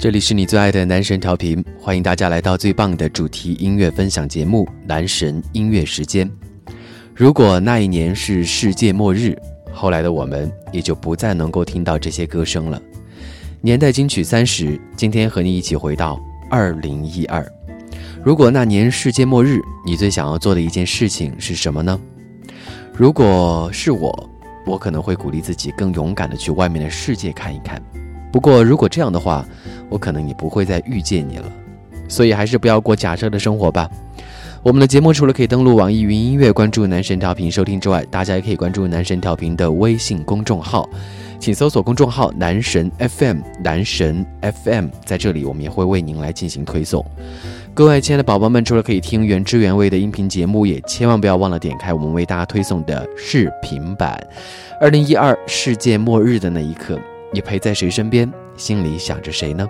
这里是你最爱的男神调频，欢迎大家来到最棒的主题音乐分享节目《男神音乐时间》。如果那一年是世界末日，后来的我们也就不再能够听到这些歌声了。年代金曲三十，今天和你一起回到二零一二。如果那年世界末日，你最想要做的一件事情是什么呢？如果是我，我可能会鼓励自己更勇敢的去外面的世界看一看。不过，如果这样的话，我可能也不会再遇见你了。所以，还是不要过假设的生活吧。我们的节目除了可以登录网易云音乐关注男神调频收听之外，大家也可以关注男神调频的微信公众号，请搜索公众号“男神 FM”，男神 FM，在这里我们也会为您来进行推送。各位亲爱的宝宝们，除了可以听原汁原味的音频节目，也千万不要忘了点开我们为大家推送的视频版。二零一二世界末日的那一刻，你陪在谁身边？心里想着谁呢？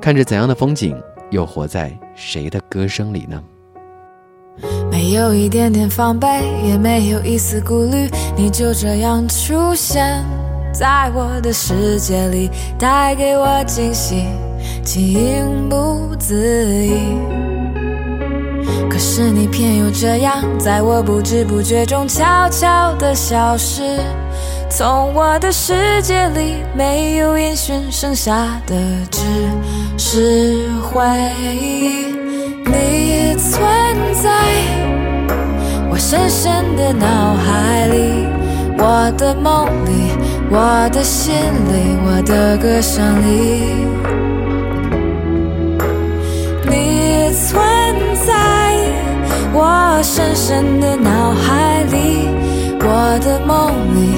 看着怎样的风景？又活在谁的歌声里呢？没有一点点防备，也没有一丝顾虑，你就这样出现在我的世界里，带给我惊喜，情不自已。可是你偏又这样，在我不知不觉中悄悄地消失，从我的世界里没有音讯，剩下的只是回忆。你存在我深深的脑海里，我的梦里，我的心里，我的歌声里。你存在我深深的脑海里，我的梦里，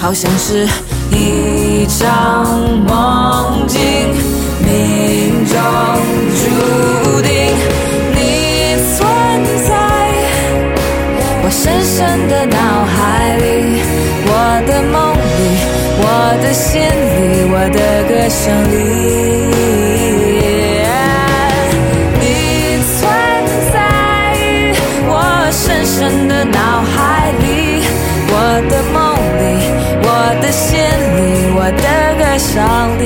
好像是一场梦境。命中注定，你存在我深深的脑海里，我的梦里，我的心里，我的歌声里。上帝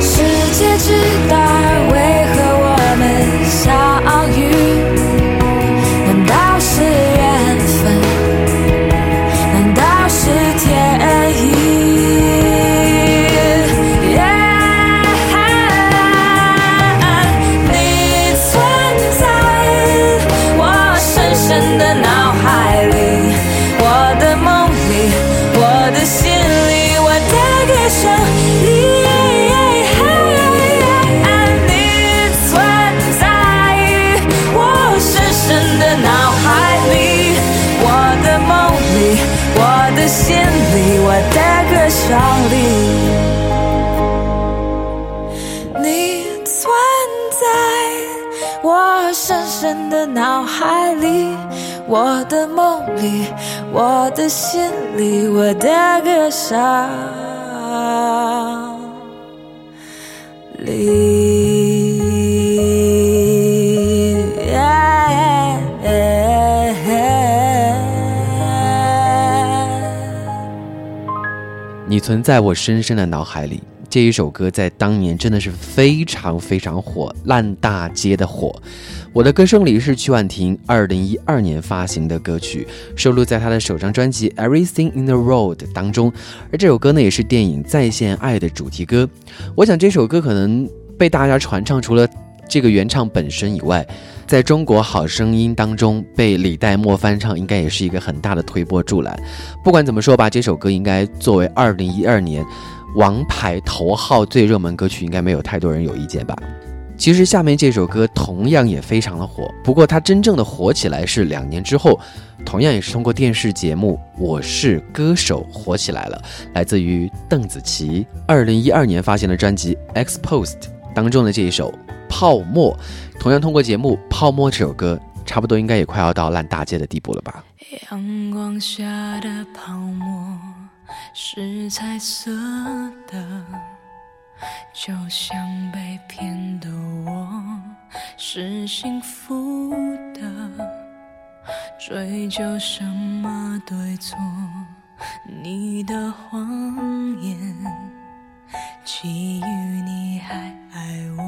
世界之大我的梦里，我的心里，我的歌声里。你存在我深深的脑海里，这一首歌在当年真的是非常非常火，烂大街的火。我的歌声里是曲婉婷二零一二年发行的歌曲，收录在她的首张专辑《Everything in the Road》当中。而这首歌呢，也是电影《在线爱》的主题歌。我想这首歌可能被大家传唱，除了这个原唱本身以外。在中国好声音当中被李代沫翻唱，应该也是一个很大的推波助澜。不管怎么说吧，这首歌应该作为二零一二年王牌头号最热门歌曲，应该没有太多人有意见吧。其实下面这首歌同样也非常的火，不过它真正的火起来是两年之后，同样也是通过电视节目《我是歌手》火起来了。来自于邓紫棋二零一二年发行的专辑《Exposed》当中的这一首。泡沫，同样通过节目《泡沫》这首歌，差不多应该也快要到烂大街的地步了吧？阳光下的泡沫是彩色的，就像被骗的我是幸福的，追究什么对错？你的谎言，基于你还爱我。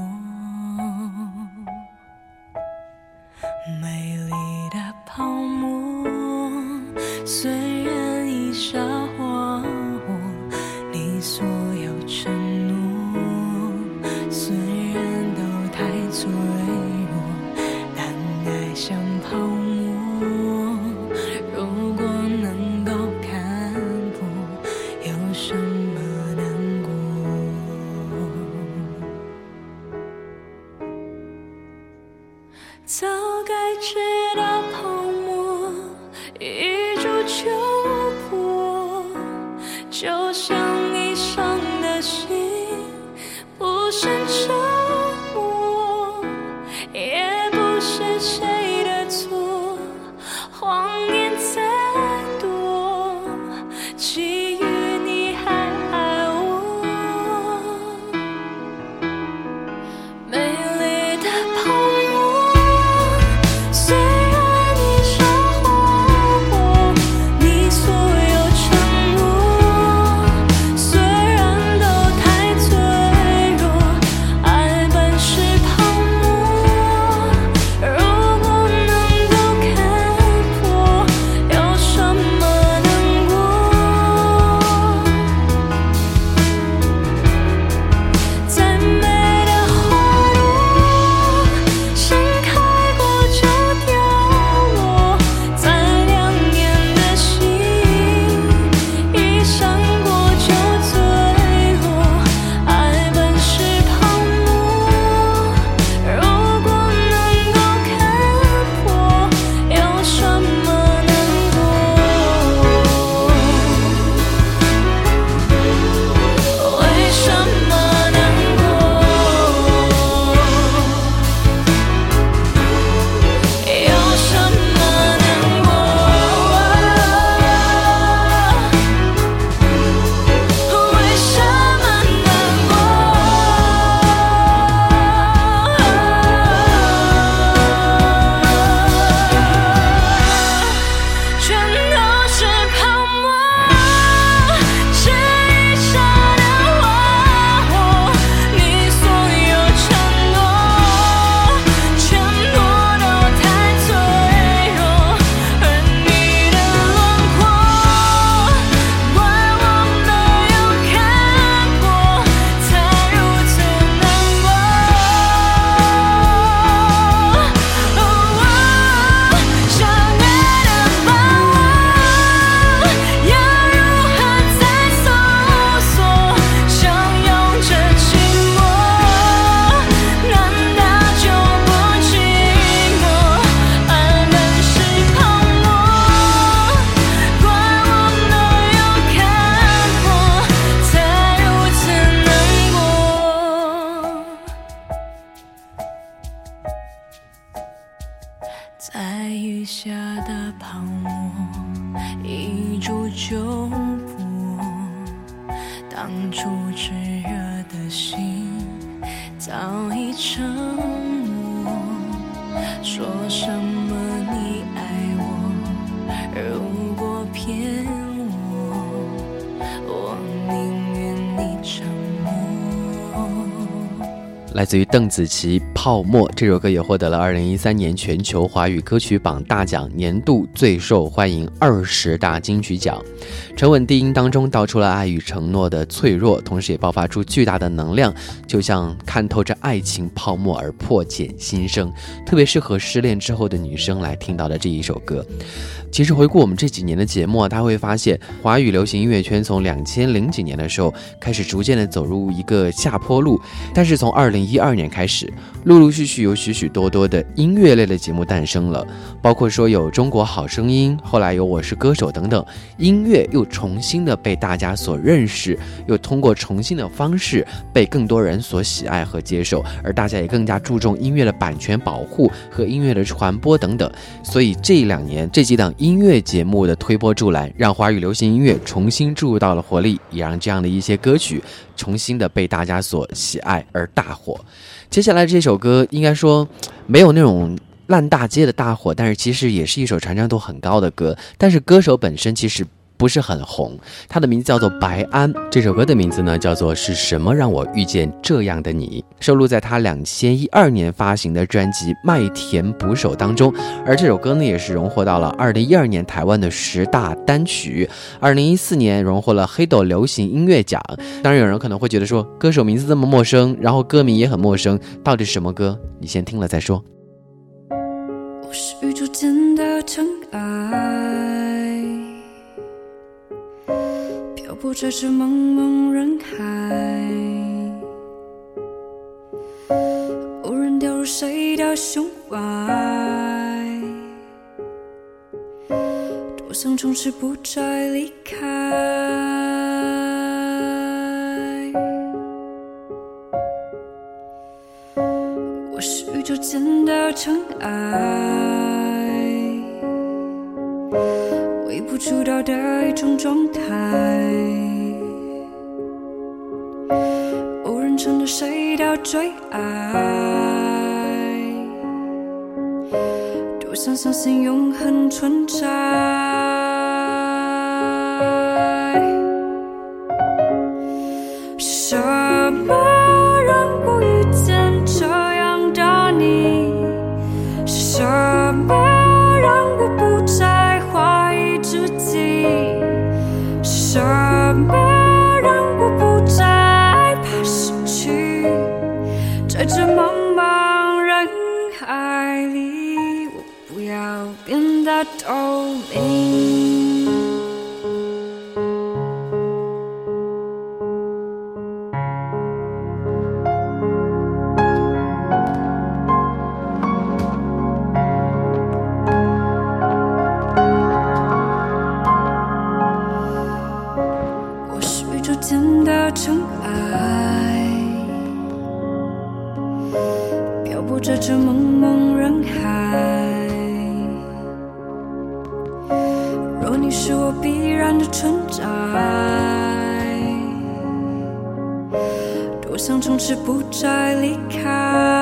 美丽的泡沫，虽然已沙化我，你所有承知自于邓紫棋《泡沫》这首歌也获得了二零一三年全球华语歌曲榜大奖年度最受欢迎二十大金曲奖。沉稳低音当中道出了爱与承诺的脆弱，同时也爆发出巨大的能量，就像看透着爱情泡沫而破茧新生，特别适合失恋之后的女生来听到的这一首歌。其实回顾我们这几年的节目啊，他会发现华语流行音乐圈从两千零几年的时候开始逐渐的走入一个下坡路，但是从二零一二年开始，陆陆续续有许许多多的音乐类的节目诞生了，包括说有《中国好声音》，后来有《我是歌手》等等，音乐乐又重新的被大家所认识，又通过重新的方式被更多人所喜爱和接受，而大家也更加注重音乐的版权保护和音乐的传播等等，所以这两年这几档。音乐节目的推波助澜，让华语流行音乐重新注入到了活力，也让这样的一些歌曲重新的被大家所喜爱而大火。接下来这首歌应该说没有那种烂大街的大火，但是其实也是一首传唱度很高的歌。但是歌手本身其实。不是很红，他的名字叫做白安。这首歌的名字呢，叫做《是什么让我遇见这样的你》，收录在他两千一二年发行的专辑《麦田捕手》当中。而这首歌呢，也是荣获到了二零一二年台湾的十大单曲，二零一四年荣获了黑豆流行音乐奖。当然，有人可能会觉得说，歌手名字这么陌生，然后歌名也很陌生，到底是什么歌？你先听了再说。我是宇宙间的尘埃。不在这茫茫人海，无人掉入谁的胸怀，多想从此不再离开。我是宇宙间的尘埃，微不足道的一种状态。成了谁的最爱？多想相信永恒存在。什么透明我是宇宙间的尘埃漂泊着这梦是我必然的存在，多想从此不再离开。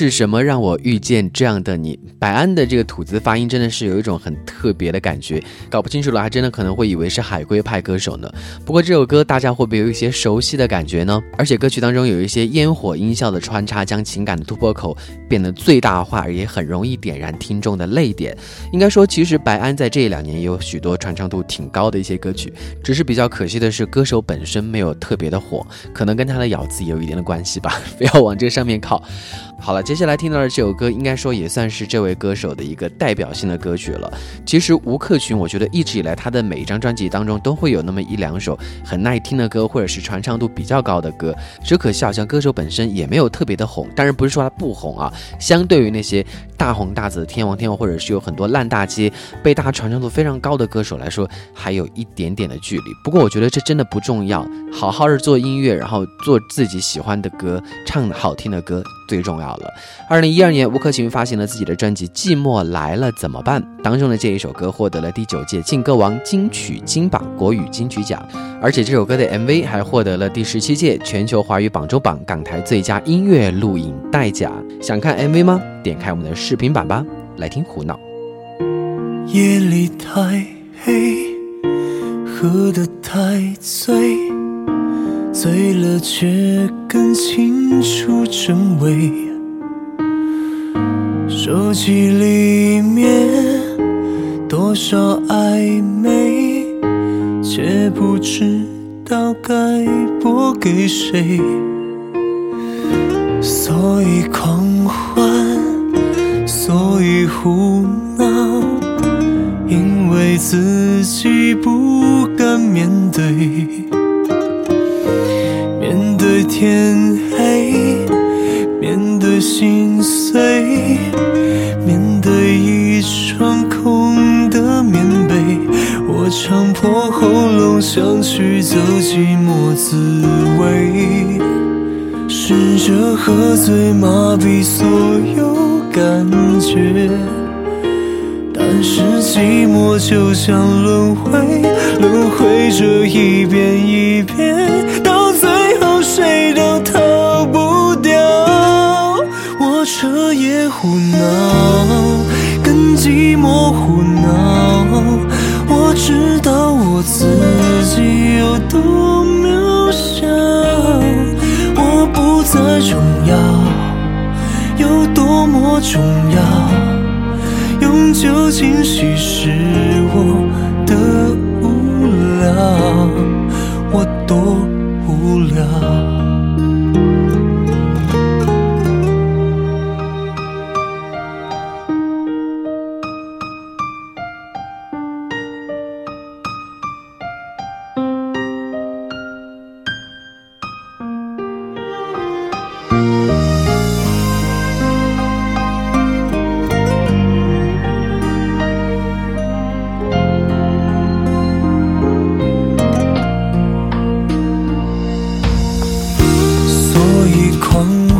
是什么让我遇见这样的你？百安的这个吐字发音真的是有一种很特别的感觉，搞不清楚了还真的可能会以为是海归派歌手呢。不过这首歌大家会不会有一些熟悉的感觉呢？而且歌曲当中有一些烟火音效的穿插，将情感的突破口变得最大化，也很容易点燃听众的泪点。应该说，其实白安在这两年也有许多传唱度挺高的一些歌曲，只是比较可惜的是，歌手本身没有特别的火，可能跟他的咬字也有一定的关系吧。不要往这上面靠。好了，接下来听到的这首歌，应该说也算是这位歌手的一个代表性的歌曲了。其实吴克群，我觉得一直以来他的每一张专辑当中都会有那么一两首很耐听的歌，或者是传唱度比较高的歌。只可惜好像歌手本身也没有特别的红。当然不是说他不红啊，相对于那些大红大紫的天王天后，或者是有很多烂大街被大家传唱度非常高的歌手来说，还有一点点的距离。不过我觉得这真的不重要，好好的做音乐，然后做自己喜欢的歌，唱好听的歌最重要。了，二零一二年，吴克群发行了自己的专辑《寂寞来了怎么办》，当中的这一首歌获得了第九届劲歌王金曲金榜国语金曲奖，而且这首歌的 MV 还获得了第十七届全球华语榜中榜港台最佳音乐录影带奖。想看 MV 吗？点开我们的视频版吧，来听胡闹。夜里太黑，喝得太醉，醉了却更清楚真伪。手机里面多少暧昧，却不知道该拨给谁。所以狂欢，所以胡闹，因为自己不敢面对，天黑，面对心碎。强迫喉咙想去走寂寞滋味，试着喝醉麻痹所有感觉，但是寂寞就像轮回，轮回着一遍一遍，闹，跟寂寞胡闹。我知道我自己有多渺小，我不再重要，有多么重要，用酒精稀释我的无聊，home.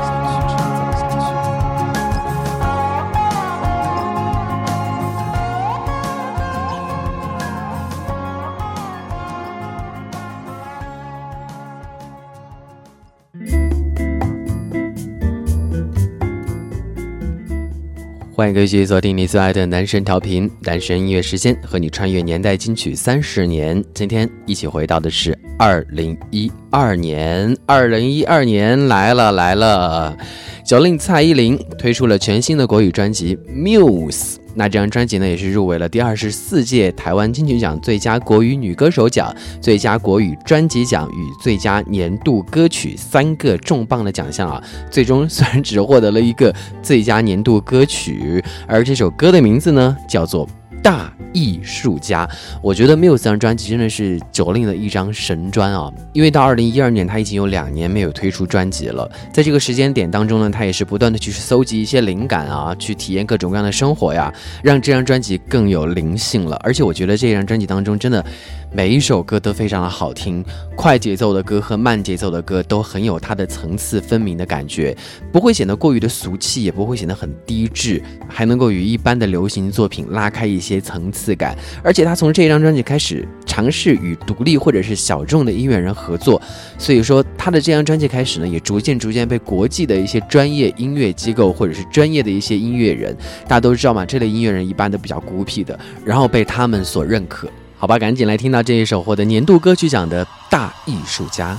欢迎继续锁定你最爱的男神调频，男神音乐时间，和你穿越年代金曲三十年。今天一起回到的是二零一二年，二零一二年来了来了，九令蔡依林推出了全新的国语专辑《Muse》。那这张专辑呢，也是入围了第二十四届台湾金曲奖最佳国语女歌手奖、最佳国语专辑奖与最佳年度歌曲三个重磅的奖项啊。最终虽然只获得了一个最佳年度歌曲，而这首歌的名字呢，叫做。大艺术家，我觉得 m u s 这张专辑真的是九令的一张神专啊！因为到二零一二年，他已经有两年没有推出专辑了。在这个时间点当中呢，他也是不断的去搜集一些灵感啊，去体验各种各样的生活呀，让这张专辑更有灵性了。而且我觉得这张专辑当中真的。每一首歌都非常的好听，快节奏的歌和慢节奏的歌都很有它的层次分明的感觉，不会显得过于的俗气，也不会显得很低质，还能够与一般的流行作品拉开一些层次感。而且他从这张专辑开始尝试与独立或者是小众的音乐人合作，所以说他的这张专辑开始呢，也逐渐逐渐被国际的一些专业音乐机构或者是专业的一些音乐人，大家都知道嘛，这类音乐人一般都比较孤僻的，然后被他们所认可。好吧，赶紧来听到这一首获得年度歌曲奖的大艺术家。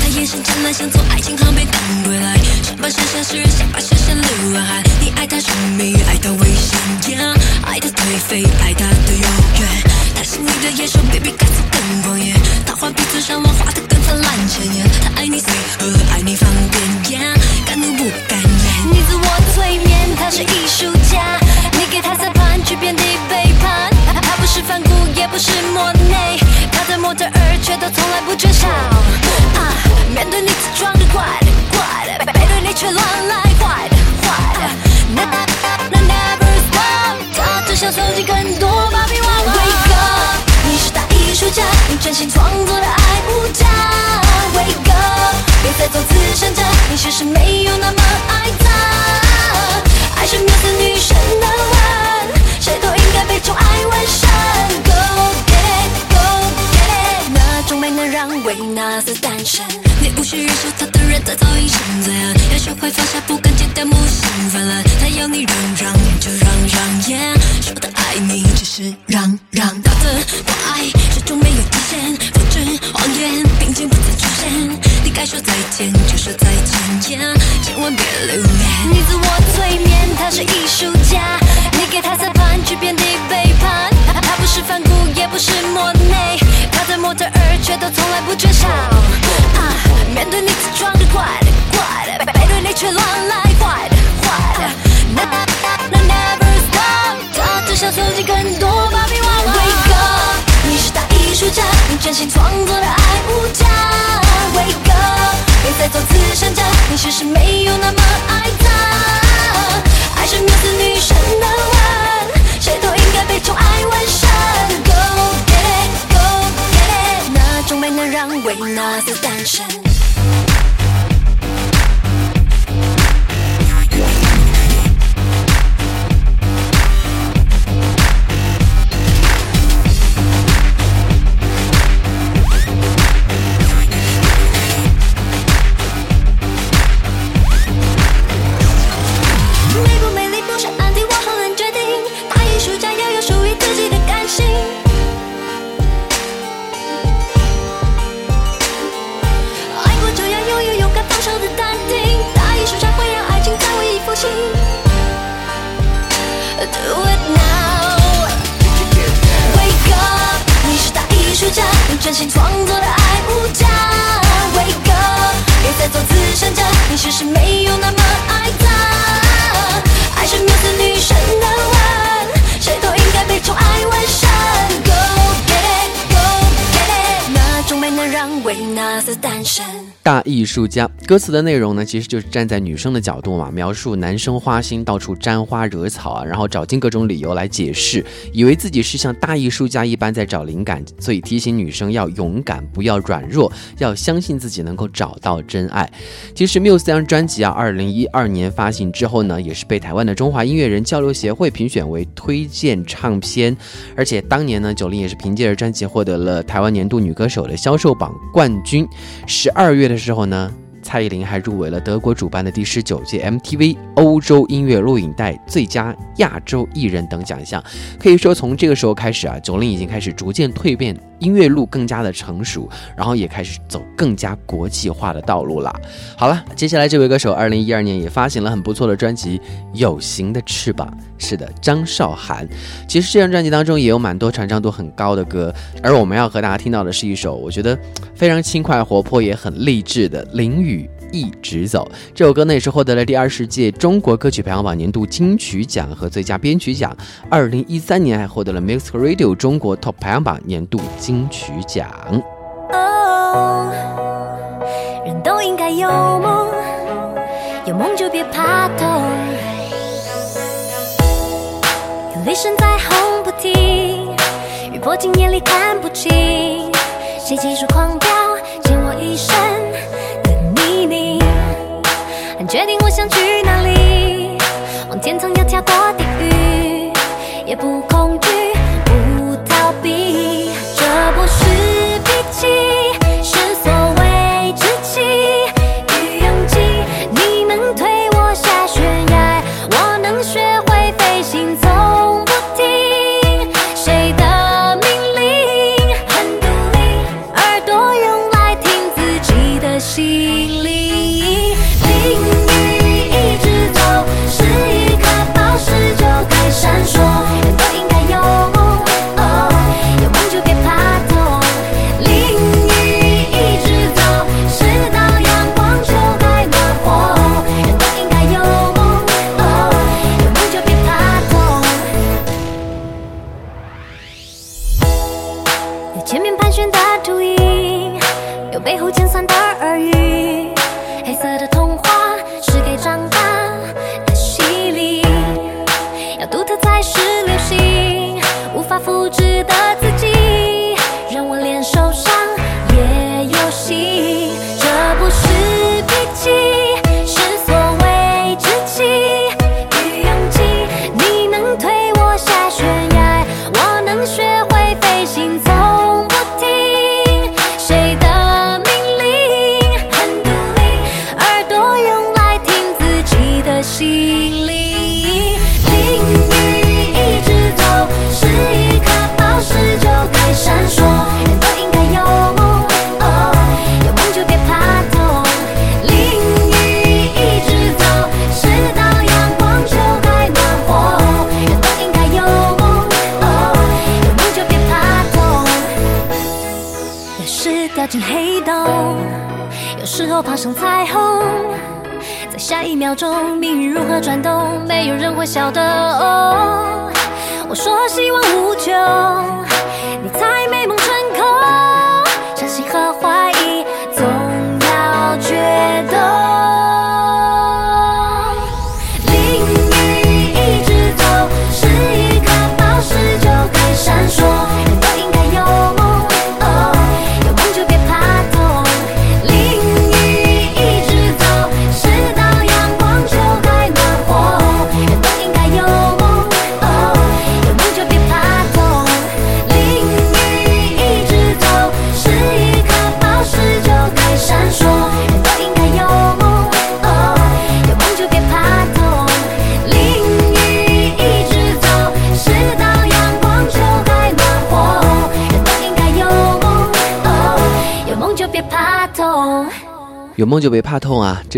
他眼神湛蓝，像从爱情航被赶归来。想把剩下诗人，想把剩下流完汗。你爱他神秘，爱他危险，爱他颓废，爱他的永远。他是你的野兽，baby，看似更狂野。他画笔嘴上，术家歌词的内容呢，其实就是站在女生的角度嘛，描述男生花心到处沾花惹草啊，然后找尽各种理由来解释，以为自己是像大艺术家一般在找灵感，所以提醒女生要勇敢，不要软弱，要相信自己能够找到真爱。其实 Muse 这张专辑啊，二零一二年发行之后呢，也是被台湾的中华音乐人交流协会评选为推荐唱片，而且当年呢，九零也是凭借着专辑获得了台湾年度女歌手的销售榜冠军。十二月的时候呢，蔡依林还入围了德国主办的第十九届 MTV 欧洲音乐录影带最佳亚洲艺人等奖项。可以说，从这个时候开始啊，九零已经开始逐渐蜕变，音乐路更加的成熟，然后也开始走更加国际化的道路了。好了，接下来这位歌手，二零一二年也发行了很不错的专辑《有形的翅膀》。是的，张韶涵。其实这张专辑当中也有蛮多传唱度很高的歌，而我们要和大家听到的是一首我觉得非常轻快活泼，也很励志的《淋雨一直走》。这首歌呢也是获得了第二十届中国歌曲排行榜年度金曲奖和最佳编曲奖。二零一三年还获得了 Mix Radio 中国 Top 排行榜年度金曲奖。哦，人都应该有梦，有梦就别怕痛。有雷声在轰不停，雨泼进眼里看不清，谁急速狂飙，溅我一身决定我想去哪里，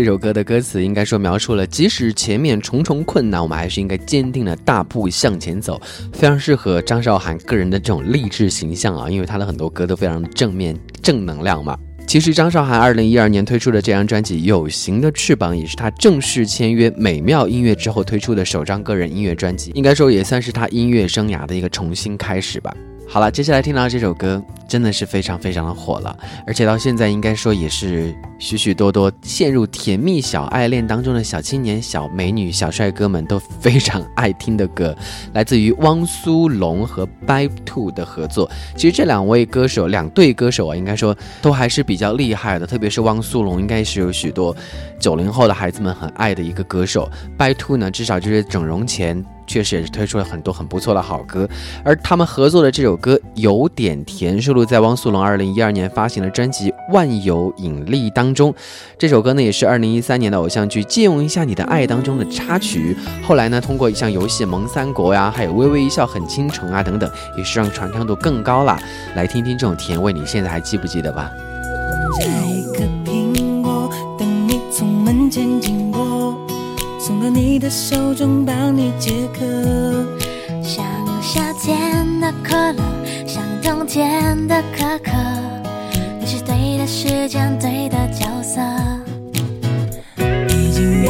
这首歌的歌词应该说描述了，即使前面重重困难，我们还是应该坚定的大步向前走，非常适合张韶涵个人的这种励志形象啊，因为她的很多歌都非常正面、正能量嘛。其实张韶涵二零一二年推出的这张专辑《有形的翅膀》也是她正式签约美妙音乐之后推出的首张个人音乐专辑，应该说也算是她音乐生涯的一个重新开始吧。好了，接下来听到这首歌真的是非常非常的火了，而且到现在应该说也是许许多多陷入甜蜜小爱恋当中的小青年、小美女、小帅哥们都非常爱听的歌，来自于汪苏泷和 By Two 的合作。其实这两位歌手，两对歌手啊，应该说都还是比较厉害的，特别是汪苏泷，应该是有许多九零后的孩子们很爱的一个歌手。By Two 呢，至少就是整容前。确实也是推出了很多很不错的好歌，而他们合作的这首歌有点甜，收录在汪苏泷二零一二年发行的专辑《万有引力》当中。这首歌呢，也是二零一三年的偶像剧《借用一下你的爱》当中的插曲。后来呢，通过一项游戏《萌三国》呀，还有《微微一笑很倾城》啊等等，也是让传唱度更高了。来听听这种甜味，你现在还记不记得吧？摘个到你的手中，帮你解渴。像夏天的可乐，像冬天的可可，你是对的时间，对的角色。已经约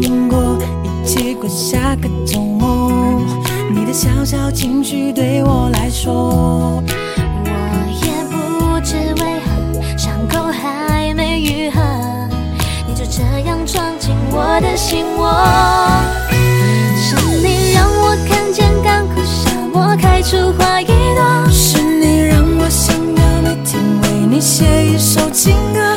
定过，一起过下个周末。你的小小情绪对我来说，我也不知为何，伤口还没愈合，你就这样闯进我的心窝。是你让我看见干枯沙漠开出花一朵，是你让我想要每天为你写一首情歌，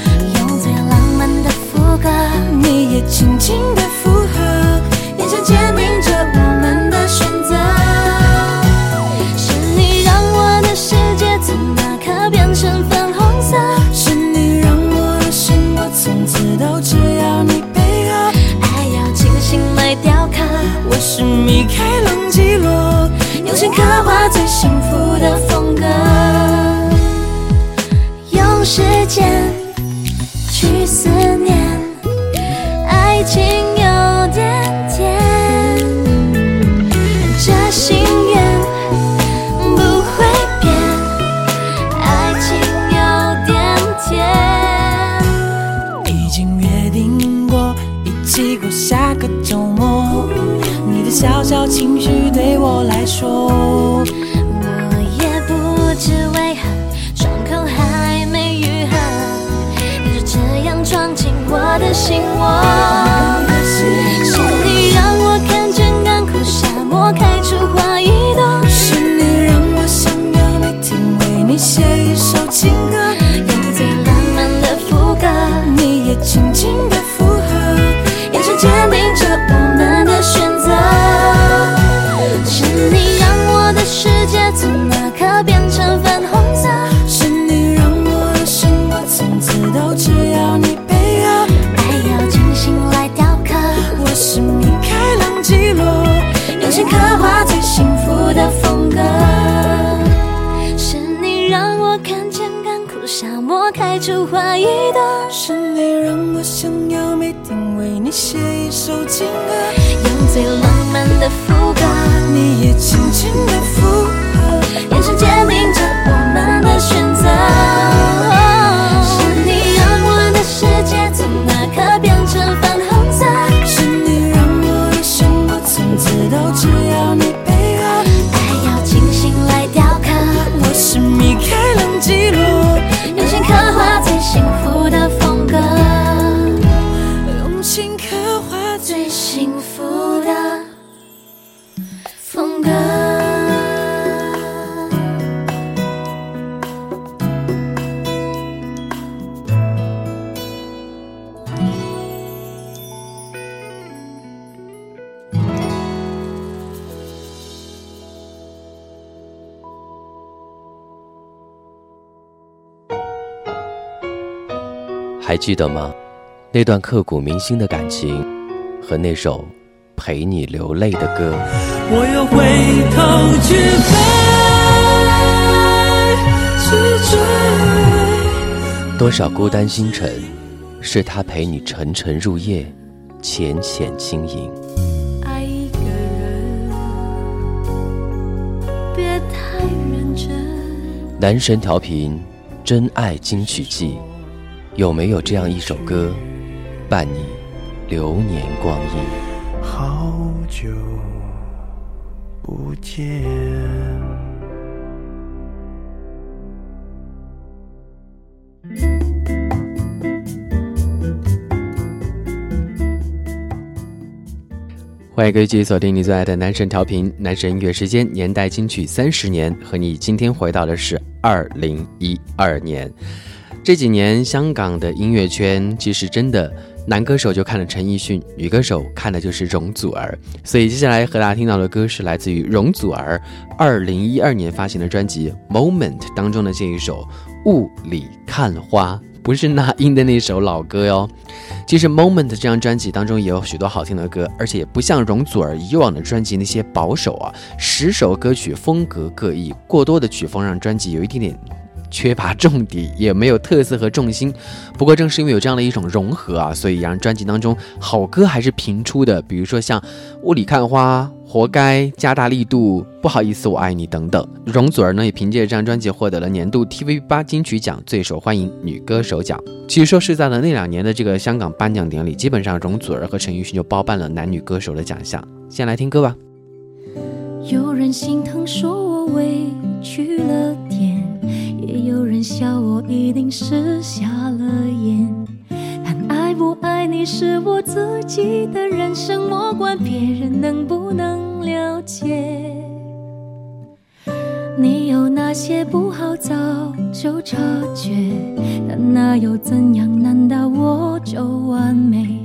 记得吗？那段刻骨铭心的感情，和那首陪你流泪的歌。我又回头去飞，去追。多少孤单星辰，是他陪你沉沉入夜，浅浅轻盈。爱一个人，别太认真。男神调频，真爱金曲季，有没有这样一首歌伴你流年光阴？好久不见欢迎各位继续锁定你最爱的男神调频男神音乐时间年代金曲三十年和你今天回到的是二零一二年。这几年香港的音乐圈其实真的，男歌手就看了陈奕迅，女歌手看的就是容祖儿。所以接下来和大家听到的歌是来自于容祖儿二零一二年发行的专辑《Moment》当中的这一首《雾里看花》，不是那英的那首老歌哟。其实《Moment》这张专辑当中也有许多好听的歌，而且也不像容祖儿以往的专辑那些保守啊，十首歌曲风格各异，过多的曲风让专辑有一点点缺乏重底，也没有特色和重心。不过正是因为有这样的一种融合啊，所以让专辑当中好歌还是频出的。比如说像《雾里看花》。活该加大力度，不好意思，我爱你等等。容祖儿呢也凭借这张专辑获得了年度 TV 八金曲奖最受欢迎女歌手奖。其实说实在的，那两年的这个香港颁奖典礼，基本上容祖儿和陈奕迅就包办了男女歌手的奖项。先来听歌吧。有人心疼说我委屈了点，也有人笑我一定是瞎了眼。但爱不爱你是我自己的人生，莫管别人能不能了解。你有哪些不好，早就察觉，但那又怎样？难道我就完美？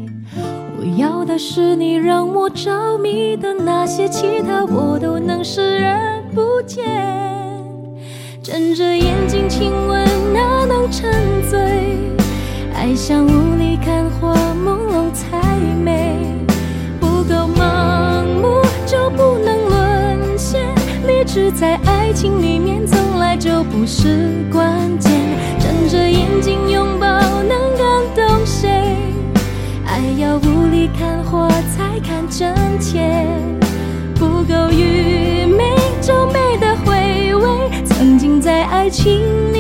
我要的是你让我着迷的那些，其他我都能视而不见。睁着眼睛亲吻，哪能沉醉？爱像雾里看花，朦胧才美。不够盲目就不能沦陷，理智在爱情里面从来就不是关键。睁着眼睛拥抱能感动谁？爱要雾里看花才看真切。不够情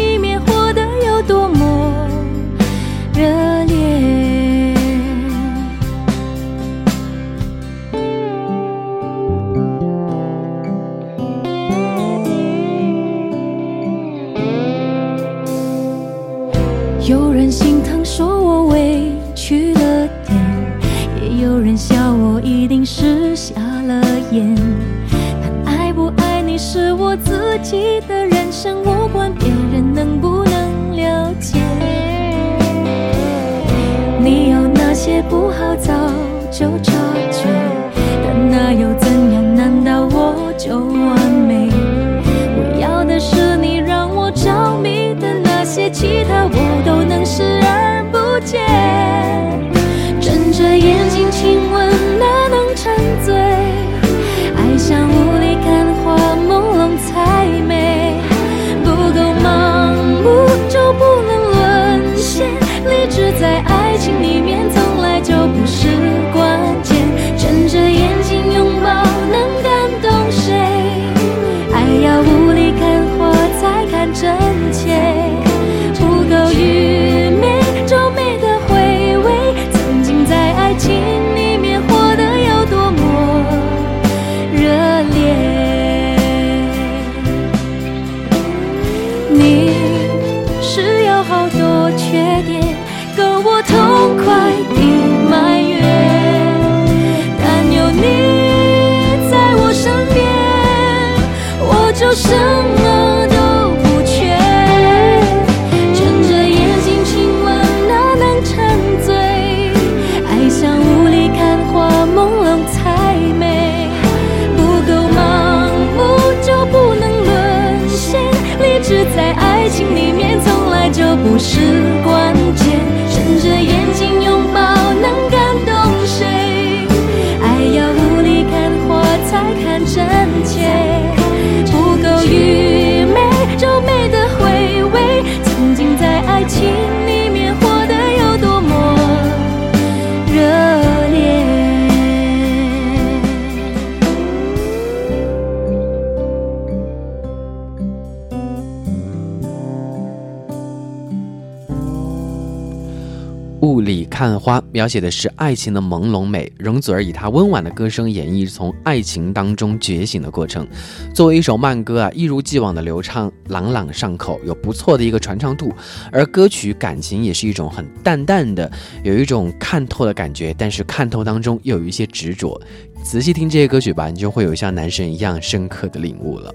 描写的是爱情的朦胧美，容祖儿以她温婉的歌声演绎从爱情当中觉醒的过程。作为一首慢歌啊，一如既往的流畅，朗朗上口，有不错的一个传唱度。而歌曲感情也是一种很淡淡的，有一种看透的感觉，但是看透当中又有一些执着。仔细听这些歌曲吧，你就会有像男神一样深刻的领悟了。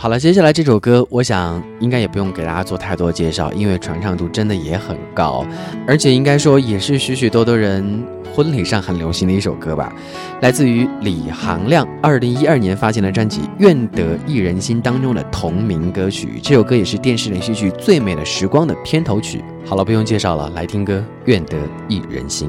好了，接下来这首歌，我想应该也不用给大家做太多介绍，因为传唱度真的也很高，而且应该说也是许许多多人婚礼上很流行的一首歌吧。来自于李行亮二零一二年发行的专辑《愿得一人心》当中的同名歌曲，这首歌也是电视连续剧《最美的时光》的片头曲。好了，不用介绍了，来听歌《愿得一人心》。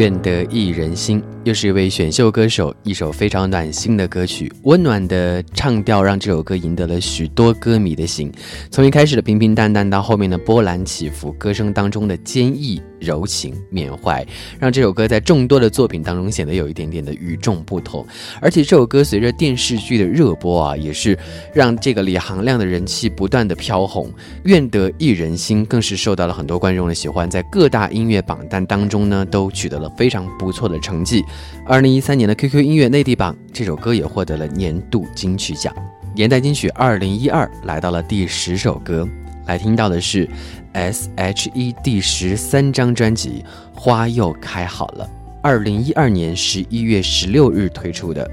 愿得一人心，又是一位选秀歌手，一首非常暖心的歌曲，温暖的唱调让这首歌赢得了许多歌迷的心。从一开始的平平淡淡到后面的波澜起伏，歌声当中的坚毅、柔情、缅怀，让这首歌在众多的作品当中显得有一点点的与众不同。而且这首歌随着电视剧的热播啊，也是让这个李行亮的人气不断的飘红，愿得一人心更是受到了很多观众的喜欢，在各大音乐榜单当中呢，都取得了非常不错的成绩。二零一三年的 QQ 音乐内地榜，这首歌也获得了年度金曲奖。年代金曲二零一二来到了第十首歌，来听到的是 S.H.E 第十三张专辑《花又开好了》，二零一二年十一月十六日推出的。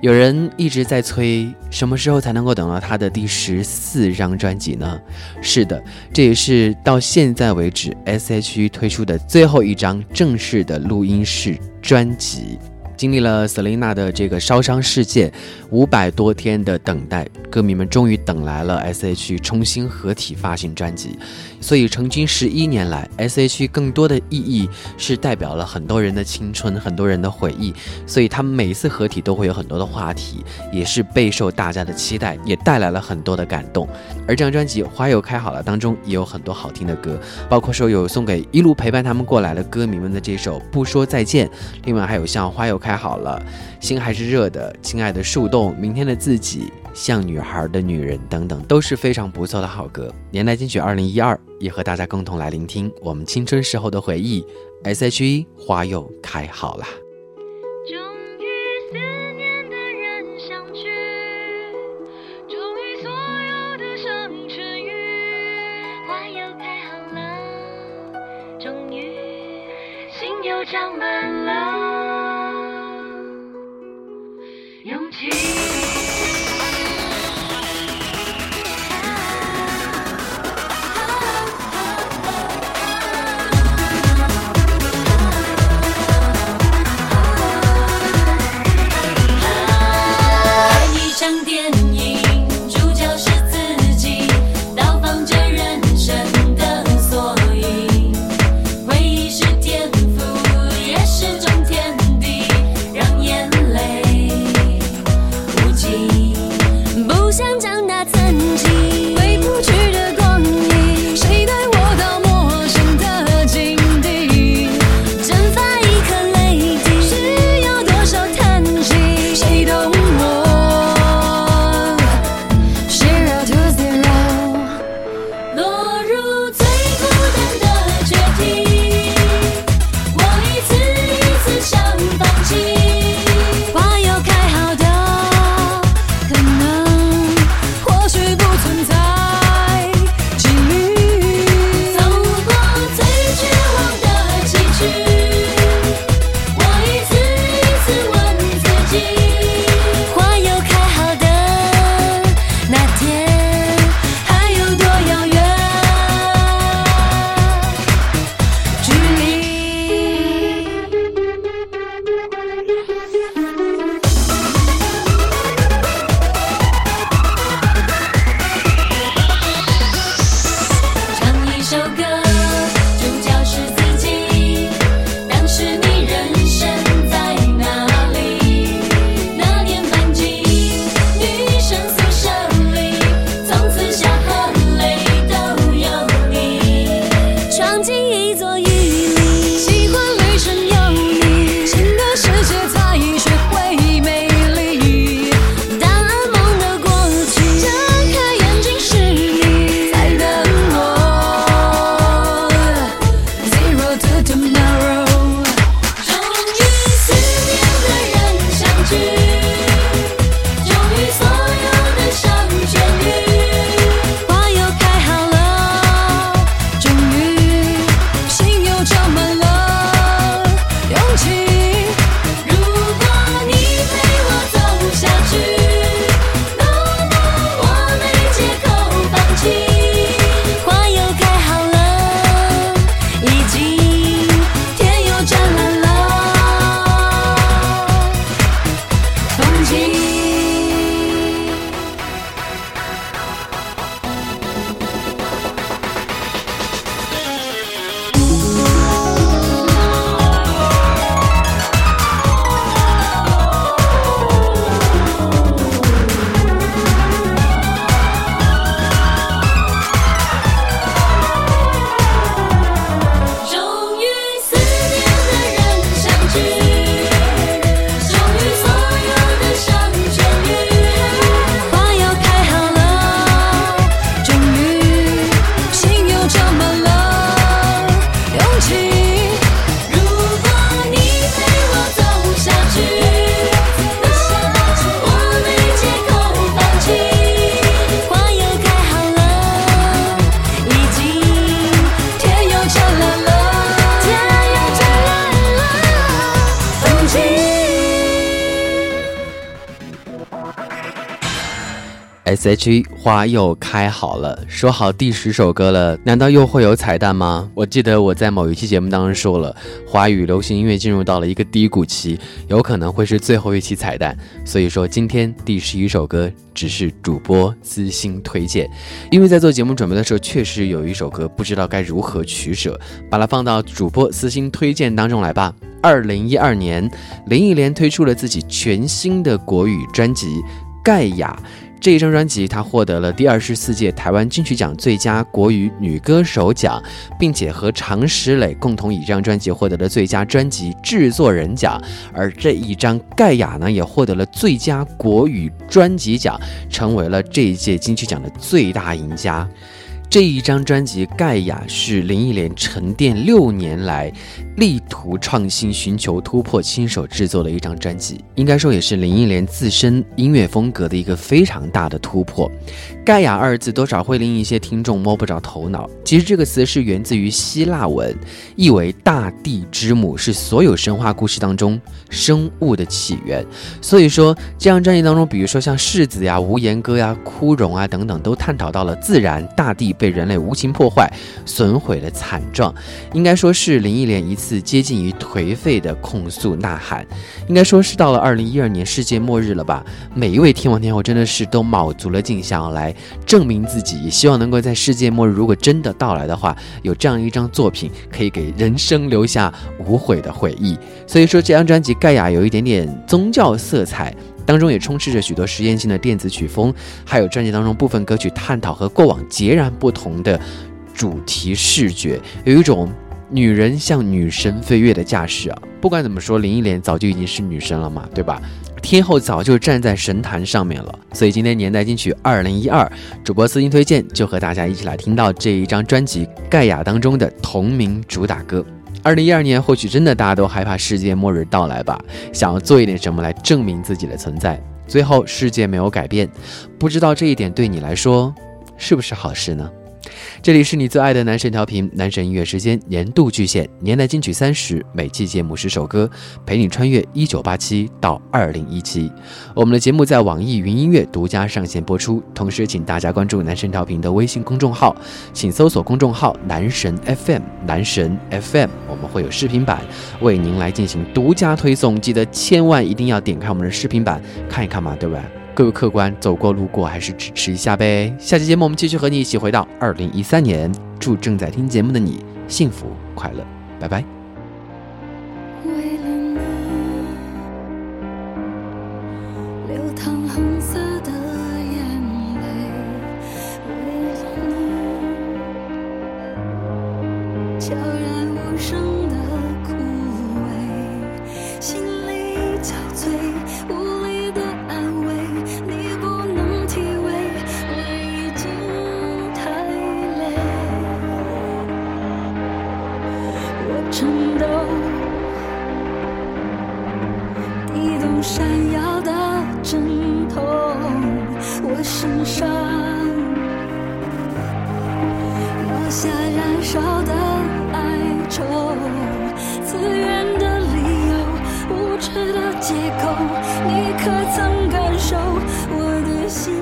有人一直在催，什么时候才能够等到他的第十四张专辑呢？是的，这也是到现在为止 S.H.E 推出的最后一张正式的录音室专辑。经历了 Selina 的这个烧伤事件，五百多天的等待，歌迷们终于等来了 S.H.E 重新合体发行专辑。所以，成军十一年来，S.H.E 更多的意义是代表了很多人的青春，很多人的回忆。所以，他们每一次合体都会有很多的话题，也是备受大家的期待，也带来了很多的感动。而这张专辑《花又开好了》当中也有很多好听的歌，包括说有送给一路陪伴他们过来的歌迷们的这首《不说再见》，另外还有像《花又》。开好了，心还是热的，亲爱的树洞，明天的自己，像女孩的女人等等，都是非常不错的好歌。年代金曲二零一二也和大家共同来聆听我们青春时候的回忆。S.H.E 花又开好了。终于点 S.H.E 花又开好了，说好第十首歌了，难道又会有彩蛋吗？我记得我在某一期节目当中说了，华语流行音乐进入到了一个低谷期，有可能会是最后一期彩蛋。所以说今天第十一首歌只是主播私心推荐，因为在做节目准备的时候，确实有一首歌不知道该如何取舍，把它放到主播私心推荐当中来吧。二零一二年，林忆莲推出了自己全新的国语专辑《盖亚》。这一张专辑，她获得了第二十四届台湾金曲奖最佳国语女歌手奖，并且和常石磊共同以这张专辑获得了最佳专辑制作人奖。而这一张《盖亚》呢，也获得了最佳国语专辑奖，成为了这一届金曲奖的最大赢家。这一张专辑《盖亚》是林忆莲沉淀六年来。力图创新、寻求突破，亲手制作的一张专辑，应该说也是林忆莲自身音乐风格的一个非常大的突破。盖亚二字多少会令一些听众摸不着头脑。其实这个词是源自于希腊文，意为大地之母，是所有神话故事当中生物的起源。所以说，这张专辑当中，比如说像世子呀、无言歌呀、枯荣啊等等，都探讨到了自然大地被人类无情破坏、损毁的惨状。应该说是林忆莲一次。接近于颓废的控诉呐喊，应该说是到了二零一二年世界末日了吧？每一位天王天后真的是都卯足了劲，想要来证明自己，也希望能够在世界末日如果真的到来的话，有这样一张作品可以给人生留下无悔的回忆。所以说，这张专辑《盖亚》有一点点宗教色彩，当中也充斥着许多实验性的电子曲风，还有专辑当中部分歌曲探讨和过往截然不同的主题视觉，有一种。女人像女神飞跃的架势啊！不管怎么说，林忆莲早就已经是女神了嘛，对吧？天后早就站在神坛上面了。所以今天年代金曲二零一二主播私信推荐，就和大家一起来听到这一张专辑《盖亚》当中的同名主打歌。二零一二年或许真的大家都害怕世界末日到来吧，想要做一点什么来证明自己的存在。最后世界没有改变，不知道这一点对你来说是不是好事呢？这里是你最爱的男神调频，男神音乐时间年度巨献，年代金曲三十，每期节目十首歌，陪你穿越一九八七到二零一七。我们的节目在网易云音乐独家上线播出，同时请大家关注男神调频的微信公众号，请搜索公众号“男神 FM”，男神 FM，我们会有视频版为您来进行独家推送，记得千万一定要点开我们的视频版看一看嘛，对不对？各位客官，走过路过还是支持一下呗。下期节目我们继续和你一起回到二零一三年，祝正在听节目的你幸福快乐，拜拜。颤抖，地动山摇的枕头，我身上落下燃烧的哀愁，自愿的理由，无知的借口，你可曾感受我的心？